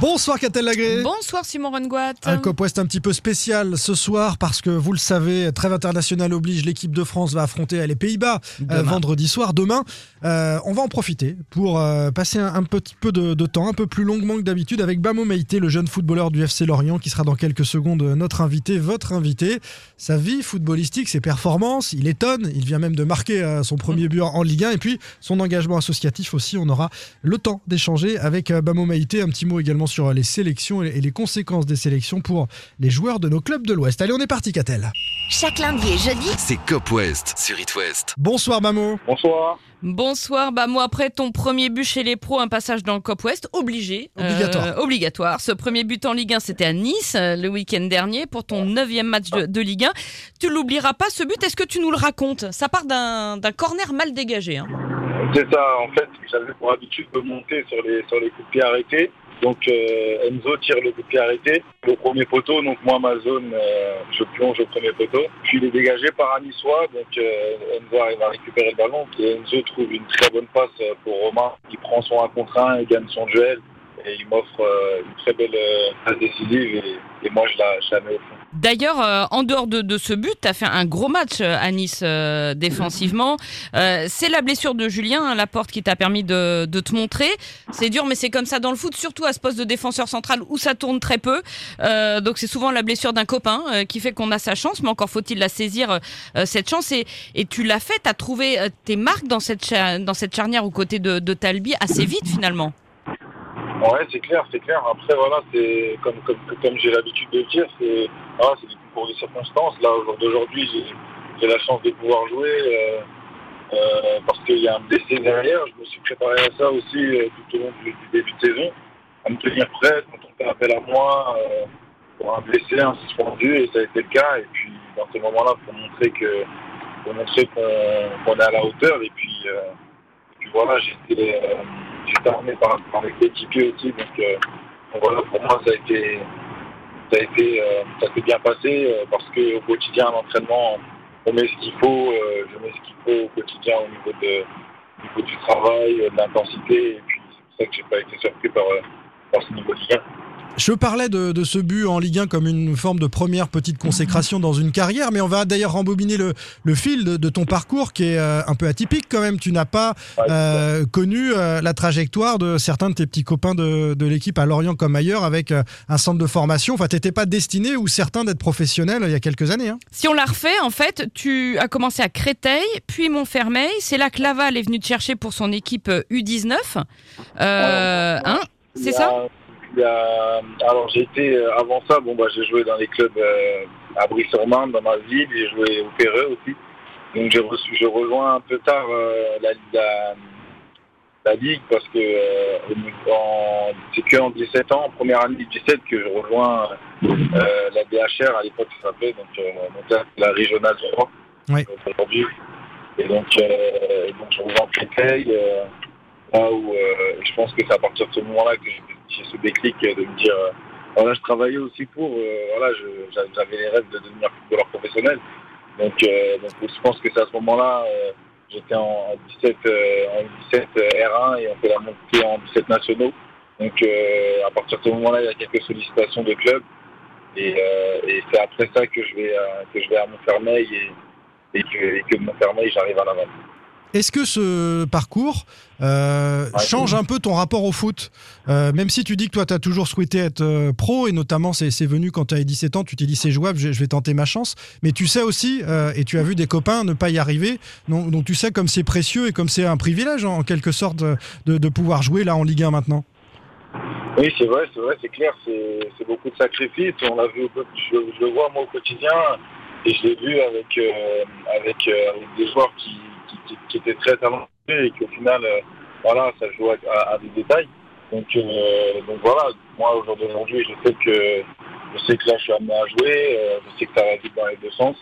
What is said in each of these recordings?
Bonsoir Catel Lagré. Bonsoir Simon Rengoat. Un Cop West un petit peu spécial ce soir parce que vous le savez, trêve internationale oblige, l'équipe de France va affronter les Pays-Bas euh, vendredi soir. Demain, euh, on va en profiter pour euh, passer un, un petit peu de, de temps, un peu plus longuement que d'habitude, avec Bamo Meïté, le jeune footballeur du FC Lorient, qui sera dans quelques secondes notre invité, votre invité. Sa vie footballistique, ses performances, il étonne, il vient même de marquer son premier but en Ligue 1, et puis son engagement associatif aussi. On aura le temps d'échanger avec Bamo Maïté. Un petit mot également sur les sélections et les conséquences des sélections pour les joueurs de nos clubs de l'Ouest. Allez, on est parti, Catel. Chaque lundi et jeudi, C'est Cop West sur It West. Bonsoir, Bamo. Bonsoir. Bonsoir, bah moi après ton premier but chez les pros, un passage dans le Cop West, obligé. Obligatoire. Euh, obligatoire. Ce premier but en Ligue 1, c'était à Nice euh, le week-end dernier pour ton neuvième match de, de Ligue 1. Tu l'oublieras pas ce but, est-ce que tu nous le racontes? Ça part d'un d'un corner mal dégagé. Hein. C'est ça, en fait, j'avais pour habitude de monter sur les, sur les coups de pied arrêtés. Donc euh, Enzo tire le coup pied arrêté, le premier poteau, donc moi ma zone, euh, je plonge au premier poteau. Puis il est dégagé par un niçois, donc euh, Enzo arrive à récupérer le ballon. Et Enzo trouve une très bonne passe pour Romain, qui prend son 1 contre 1 et gagne son duel. Et il m'offre euh, une très belle euh, passe décisive et, et moi je la, je la mets. D'ailleurs, euh, en dehors de, de ce but, tu as fait un gros match euh, à Nice euh, défensivement. Euh, c'est la blessure de Julien hein, Laporte qui t'a permis de, de te montrer. C'est dur, mais c'est comme ça dans le foot, surtout à ce poste de défenseur central où ça tourne très peu. Euh, donc c'est souvent la blessure d'un copain euh, qui fait qu'on a sa chance, mais encore faut-il la saisir, euh, cette chance. Et, et tu l'as fait, tu as trouvé euh, tes marques dans cette, dans cette charnière aux côtés de, de Talbi assez vite finalement. Ouais, c'est clair, c'est clair. Après, voilà, c'est comme, comme, comme j'ai l'habitude de le dire, c'est voilà, c'est du pour des circonstances. Là, au jour d'aujourd'hui, j'ai la chance de pouvoir jouer euh, euh, parce qu'il y a un blessé derrière. Je me suis préparé à ça aussi euh, tout au long du, début de saison, à me tenir prêt quand on fait appel à moi pour un blessé, un suspendu, et ça a été le cas. Et puis, dans ces moments-là, pour montrer que pour montrer qu'on est à la hauteur. Et puis, et puis voilà, j'étais euh, j'étais armé par, par mes coéquipiers aussi. Donc, euh, donc voilà, pour moi, ça a été, ça a été, euh, s'est bien passé euh, parce qu'au quotidien, l'entraînement, on met ce qu'il faut, euh, je mets ce qu'il faut au quotidien au niveau, de, au niveau du travail, euh, de l'intensité. Et puis, c'est pour ça que j'ai pas été surpris par, euh, par ce niveau de 1. Je parlais de, de ce but en Ligue 1 comme une forme de première petite consécration dans une carrière, mais on va d'ailleurs rembobiner le, le fil de, de ton parcours qui est euh, un peu atypique quand même. Tu n'as pas euh, connu euh, la trajectoire de certains de tes petits copains de, de l'équipe à Lorient comme ailleurs avec euh, un centre de formation. Enfin, t'étais pas destiné ou certain d'être professionnel il y a quelques années. Hein. Si on la refait, en fait, tu as commencé à Créteil, puis Montfermeil. C'est là que Laval est venu te chercher pour son équipe euh, U19. Euh, hein Il y C'est ça il y a- Alors j'ai été euh, avant ça, bon bah j'ai joué dans les clubs euh, à Brie-sur-Marne, dans ma ville, j'ai joué au Perreux aussi. Donc j'ai je rejoins un peu tard euh, la, la, la ligue parce que euh, c'est que en 17 ans, en première année du 17 que je rejoins la DHR à l'époque ça s'appelait donc, la régionale 3 Oui. euh, aujourd'hui. Et donc, donc je rejoins Créteil. Où euh, je pense que c'est à partir de ce moment-là que j'ai ce déclic de me dire euh, voilà je travaillais aussi pour euh, voilà j'avais les rêves de devenir footballeur professionnel. Donc, je pense que c'est à ce moment-là j'étais en, en 17 euh, en 17 euh, R1 et on fait la montée en 17 nationaux. Donc à partir de ce moment-là il y a quelques sollicitations de clubs. Et, c'est après ça que je vais euh, que je vais à Montfermeil et, que, et Montfermeil j'arrive à Laval Est-ce que ce parcours euh, Ouais. change un peu ton rapport au foot? Euh, Même si tu dis que toi, tu as toujours souhaité être euh, pro, et notamment, c'est venu quand tu avais 17 ans, tu t'es dit c'est jouable, je, je vais tenter ma chance. Mais tu sais aussi, et tu as vu des copains ne pas y arriver, donc, donc tu sais comme c'est précieux et comme c'est un privilège, en quelque sorte, de, de pouvoir jouer là en Ligue 1 maintenant. Oui, c'est vrai, c'est vrai, c'est clair, c'est beaucoup de sacrifices. On l'a vu, je, je le vois moi au quotidien, et je l'ai vu avec avec, avec des joueurs qui, qui, étaient très talentueux et qui au final, euh, voilà, ça joue à, des détails. Donc, euh, donc voilà, moi au jour d'aujourd'hui, je sais que je sais que là, je suis amené à jouer, euh, je sais que ça va vite dans les deux sens.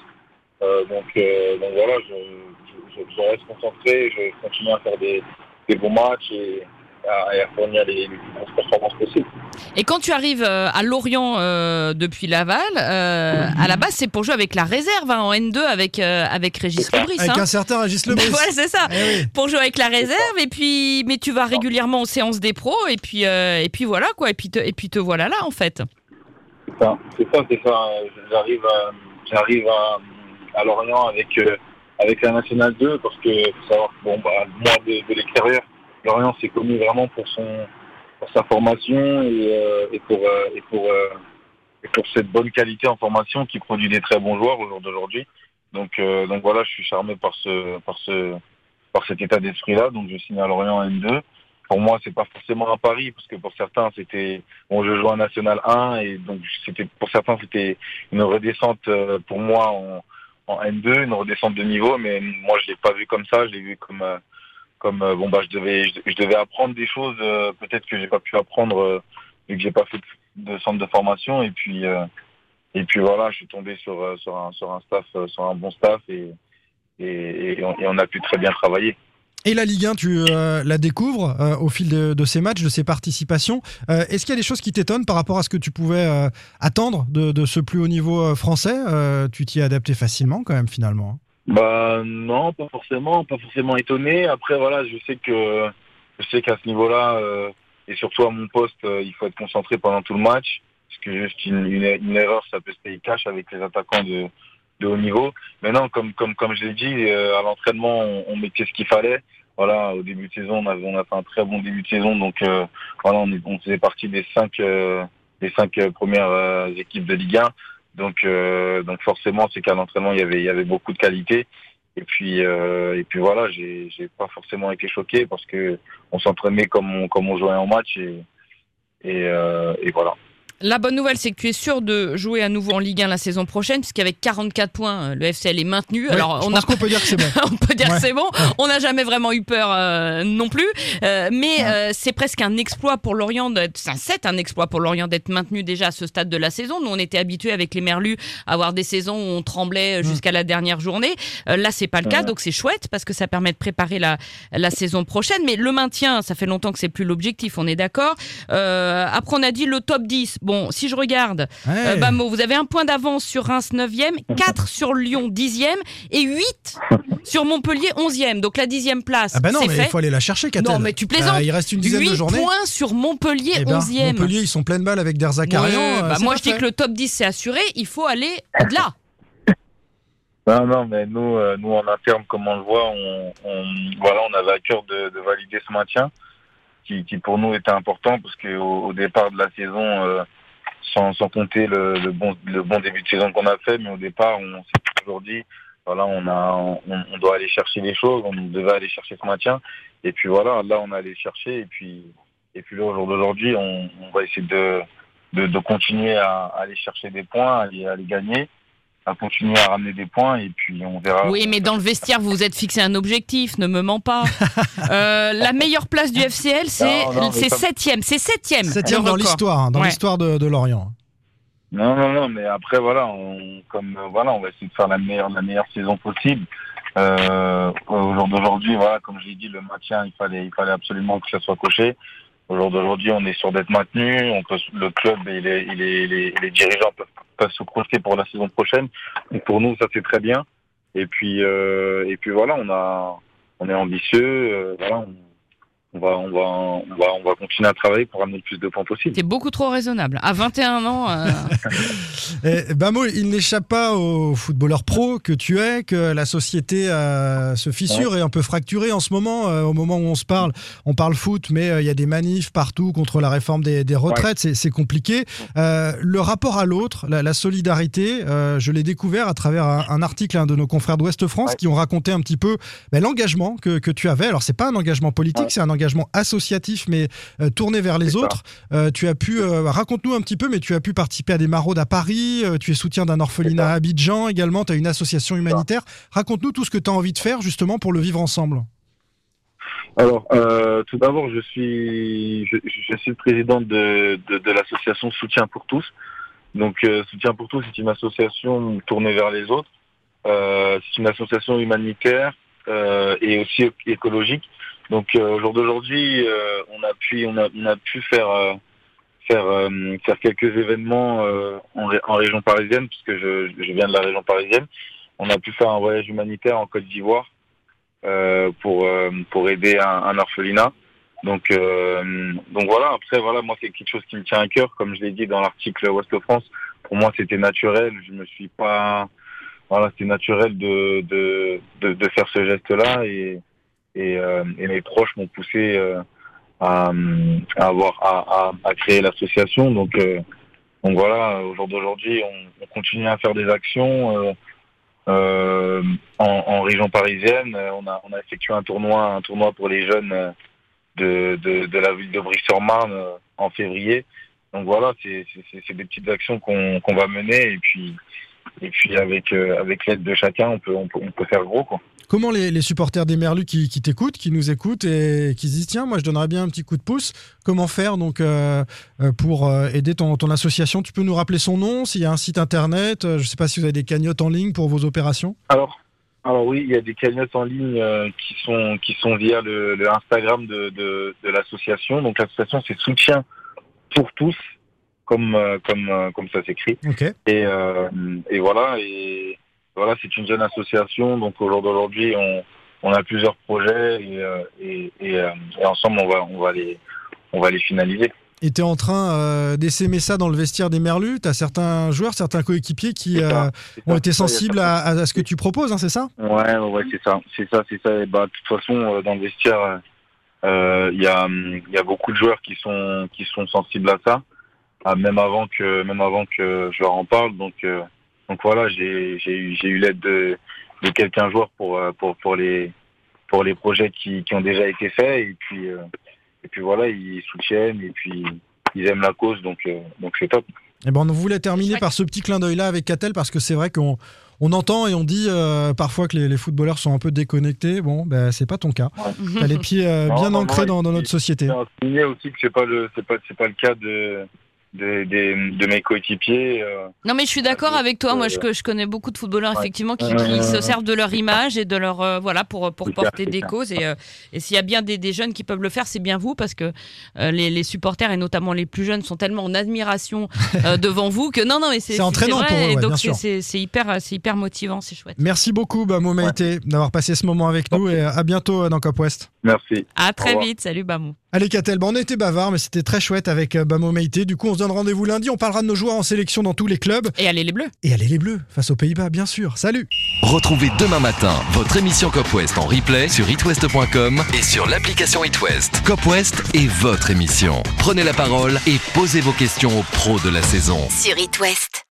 Donc, donc voilà, je, je, je- je reste concentré, je continue à faire des, des bons matchs à, et à fournir les, les plus grosses performances possibles. Et quand tu arrives euh, à Lorient euh, depuis Laval, euh, à la base, c'est pour jouer avec la réserve hein, en N2 avec, euh, avec Régis Lebris. Avec hein. un certain Régis Lebris. voilà, c'est ça. Eh oui. Pour jouer avec la réserve, et puis, mais tu vas régulièrement aux séances des pros, et puis, euh, et puis voilà quoi, et puis te, et puis te voilà là en fait. C'est ça, c'est ça, c'est ça. J'arrive à, j'arrive à, à Lorient avec, euh, avec la Nationale 2 parce que faut savoir que bon, bah, moi de, de l'extérieur, Lorient s'est connu vraiment pour son, sa formation et, euh, pour, euh, et pour, euh, et pour cette bonne qualité en formation qui produit des très bons joueurs au jour d'aujourd'hui. Donc, euh, donc voilà, je suis charmé par ce, par ce, par cet état d'esprit-là. Donc, je signe à Lorient en N2. Pour moi, c'est pas forcément un pari parce que pour certains, c'était, bon, je joue en National 1 et donc c'était, pour certains, c'était une redescente euh, pour moi en, en N2, une redescente de niveau. Mais moi, je l'ai pas vu comme ça. Je l'ai vu comme, euh, comme euh, bon bah, je devais, je, devais apprendre des choses euh, peut-être que j'ai pas pu apprendre euh, vu que j'ai pas fait de, centre de formation et puis. et puis voilà, je suis tombé sur, sur, un, sur un staff, sur un bon staff et, et, on, a pu très bien travailler. Et la Ligue 1, tu la découvres au fil de, ces matchs, de ces participations. Est-ce qu'il y a des choses qui t'étonnent par rapport à ce que tu pouvais attendre de, de ce plus haut niveau français? Tu t'y es adapté facilement quand même finalement. Bah non, pas forcément, pas forcément étonné. Après voilà, je sais que je sais qu'à ce niveau-là euh, et surtout à mon poste, euh, il faut être concentré pendant tout le match parce que juste une, erreur, ça peut se payer cash avec les attaquants de, de haut niveau. Mais non, comme comme comme je l'ai dit, euh, à l'entraînement, on, mettait ce qu'il fallait. Voilà, au début de saison, on, avait, on a fait un très bon début de saison, donc voilà, on, est, on faisait partie des cinq des cinq premières équipes de Ligue 1. Donc euh, donc forcément, c'est qu'à l'entraînement, il y avait il y avait beaucoup de qualité. Et puis euh, et puis voilà, j'ai pas forcément été choqué parce que on s'entraînait comme on comme on jouait en match et et, euh, et voilà. La bonne nouvelle, c'est que tu es sûr de jouer à nouveau en Ligue 1 la saison prochaine, puisqu'avec 44 points, euh, le FCL est maintenu. Alors, je on pense a qu'on peut dire que c'est bon. on peut dire Ouais. que c'est bon. On n'a jamais vraiment eu peur euh, non plus. Euh, mais euh, c'est presque un exploit pour Lorient d'être. enfin, C'est un exploit pour Lorient d'être maintenu déjà à ce stade de la saison. Nous, on était habitués avec les Merlus à avoir des saisons où on tremblait jusqu'à la dernière journée. Euh, là, c'est pas le cas, Ouais. donc c'est chouette parce que ça permet de préparer la, la saison prochaine. Mais le maintien, ça fait longtemps que c'est plus l'objectif, on est d'accord. Euh, après, on a dit le top 10. Bon, si je regarde, Ouais. euh, Bamo, vous avez un point d'avance sur Reims 9e, 4 sur Lyon 10e et 8 sur Montpellier 11e. Donc la 10e place, Ah bah non, c'est mais il faut aller la chercher, Catel. Non, mais tu plaisantes. Euh, il reste une dizaine 8 de journées. points sur Montpellier Eh ben, 11e. Montpellier, ils sont pleines balles avec Derzakarian. Ouais, euh, bah, moi, je dis que le top 10 c'est assuré, il faut aller au-delà. Non, non, mais nous, euh, nous en interne, comme on le voit, on, on, voilà, on avait à cœur de, de valider ce maintien, qui, qui pour nous était important parce que au, au départ de la saison, euh, sans, sans compter le, le bon, le bon début de saison qu'on a fait, mais au départ, on s'est toujours dit, voilà, on a, on, doit aller chercher les choses, on devait aller chercher ce maintien, et puis voilà, là, on a allé chercher, et puis, et puis là, au jour d'aujourd'hui, on, on va essayer de, de, de continuer à, à aller chercher des points, à à les gagner à continuer à ramener des points et puis on verra. Oui, mais dans le vestiaire, vous vous êtes fixé un objectif, ne me mens pas. Euh, la meilleure place du FCL, c'est mais c'est ça- 7e. C'est 7e. Septième le dans l'histoire, hein, dans Ouais. l'histoire de, de Lorient. Non, non, non, mais après voilà, on, comme euh, voilà, on va essayer de faire la meilleure, la meilleure saison possible. Euh, au jour d'aujourd'hui, voilà, comme je l'ai dit, le maintien, il fallait, il fallait absolument que ça soit coché. Au jour d'aujourd'hui, on est sûr d'être maintenu. On peut, le club et les, les, les, les dirigeants peuvent, peuvent se projeter pour la saison prochaine. Donc pour nous, ça c'est très bien. Et puis, euh, et puis voilà, on a, on est ambitieux. euh, voilà, on va, on va, on va, on va continuer à travailler pour amener le plus de points possible. T'es beaucoup trop raisonnable. À 21 ans, euh, Et, Bamo, il n'échappe pas au footballeur pro que tu es, que la société euh, se fissure et un peu fracturée en ce moment. euh, au moment où on se parle, on parle foot, mais euh, il y a des manifs partout contre la réforme des, des retraites. C'est- C'est compliqué. Euh, le rapport à l'autre, la, la solidarité, euh, je l'ai découvert à travers un, un article hein, de nos confrères d'Ouest France Ouais. qui ont raconté un petit peu ben, l'engagement que, que tu avais. Alors, c'est pas un engagement politique, Ouais. c'est un engagement associatif, mais euh, tourné vers les autres. Euh, tu as pu, euh, raconte-nous un petit peu, mais tu as pu participer à des maraudes à Paris, tu es soutien d'un orphelinat à Abidjan également, tu as une association humanitaire. Raconte-nous tout ce que tu as envie de faire justement pour le vivre ensemble. Alors, euh, tout d'abord, je suis, je, je suis le président de, de, de l'association Soutien pour tous. Donc, euh, Soutien pour tous, c'est une association tournée vers les autres. Euh, c'est une association humanitaire et aussi écologique. Donc euh, au jour d'aujourd'hui, euh, on a pu on a, on a pu faire euh, faire euh, faire quelques événements euh, en, ré- en région parisienne puisque je, je viens de la région parisienne. On a pu faire un voyage humanitaire en Côte d'Ivoire euh, pour pour aider un, un orphelinat. Donc donc voilà. Après voilà, moi c'est quelque chose qui me tient à cœur, comme je l'ai dit dans l'article Ouest France. Pour moi, c'était naturel. Je me suis pas voilà, c'était naturel de, de, de, de faire ce geste-là et, et, euh, et mes proches m'ont poussé euh, à, avoir à, créer l'association. Donc, euh, donc voilà, au jour d'aujourd'hui, on, on continue à faire des actions en, région parisienne. On a, on a effectué un tournoi, un tournoi pour les jeunes de, de, la ville de Brie-sur-Marne en février. Donc voilà, c'est des petites actions qu'on va mener et puis et puis avec avec l'aide de chacun, on peut, on peut on peut faire gros quoi. Comment les, les supporters des Merlus qui, qui t'écoutent, qui nous écoutent et qui se disent tiens, moi je donnerais bien un petit coup de pouce, comment faire donc euh, euh, pour euh, aider ton, ton association? Tu peux nous rappeler son nom, s'il y a un site internet, je ne sais pas si vous avez des cagnottes en ligne pour vos opérations Alors alors oui, il y a des cagnottes en ligne euh, qui sont qui sont via le, le Instagram de de, de l'association. Donc l'association c'est soutien pour tous comme euh, comme euh, comme ça s'écrit. Ok. Et, et voilà, et voilà, c'est une jeune association. Donc au jour d'aujourd'hui, on, on a plusieurs projets et, euh, et, et, euh, et ensemble, on va, on va les, on va les finaliser. Et tu es en train euh, d'essaimer ça dans le vestiaire des Merlus Tu as certains joueurs, certains coéquipiers qui ça, euh, ont ça, été sensibles à, à- ce que tu proposes, hein, c'est ça? Ouais, ouais, c'est ça, c'est ça, c'est ça. Et bah, de toute façon, euh, dans le vestiaire, euh, il y a, y a beaucoup de joueurs qui sont, qui sont sensibles à ça, même avant que, même avant que je leur en parle. Donc, euh, donc voilà, j'ai, eu, l'aide de, de quelques joueurs pour, euh, pour, pour les, pour les projets qui, qui ont déjà été faits. Et puis, euh, et puis voilà, ils soutiennent et puis ils aiment la cause, donc, euh, donc c'est top. Eh ben, on voulait terminer par ce petit clin d'œil là avec Catel parce que c'est vrai qu'on on entend et on dit euh, parfois que les, les footballeurs sont un peu déconnectés. Bon, ben, c'est pas ton cas. T'as les pieds euh, Non, bien non, ancrés non, dans, notre société. Souligner aussi que c'est pas le, c'est pas, c'est pas le cas de, de, de, de mes coéquipiers. euh, Non mais je suis d'accord Euh, avec toi. Moi, euh, je, que- je connais beaucoup de footballeurs ouais. effectivement qui, Euh, qui se servent de leur image et de leur euh, voilà pour pour porter des causes. Et, euh, et s'il y a bien des, des jeunes qui peuvent le faire, c'est bien vous parce que euh, les, les supporters et notamment les plus jeunes sont tellement en admiration euh, devant vous que non non mais c'est C'est entraînant vrai, pour eux, et ouais, donc c'est- hyper c'est hyper motivant, c'est chouette. Merci beaucoup, Bamo Maïté, d'avoir passé ce moment avec nous et à bientôt euh, dans Cop West. Merci. À très vite. Salut Bamou. Allez, Catel, bon, on était bavard, mais c'était très chouette avec euh, Bamo Maïté. Du coup, on se donne rendez-vous lundi. On parlera de nos joueurs en sélection dans tous les clubs. Et allez les bleus. Et allez, les Bleus, face aux Pays-Bas, bien sûr. Salut Retrouvez demain matin votre émission Cop West en replay sur itwest.com et sur l'application itwest. Cop West est votre émission. Prenez la parole et posez vos questions aux pros de la saison. Sur It West.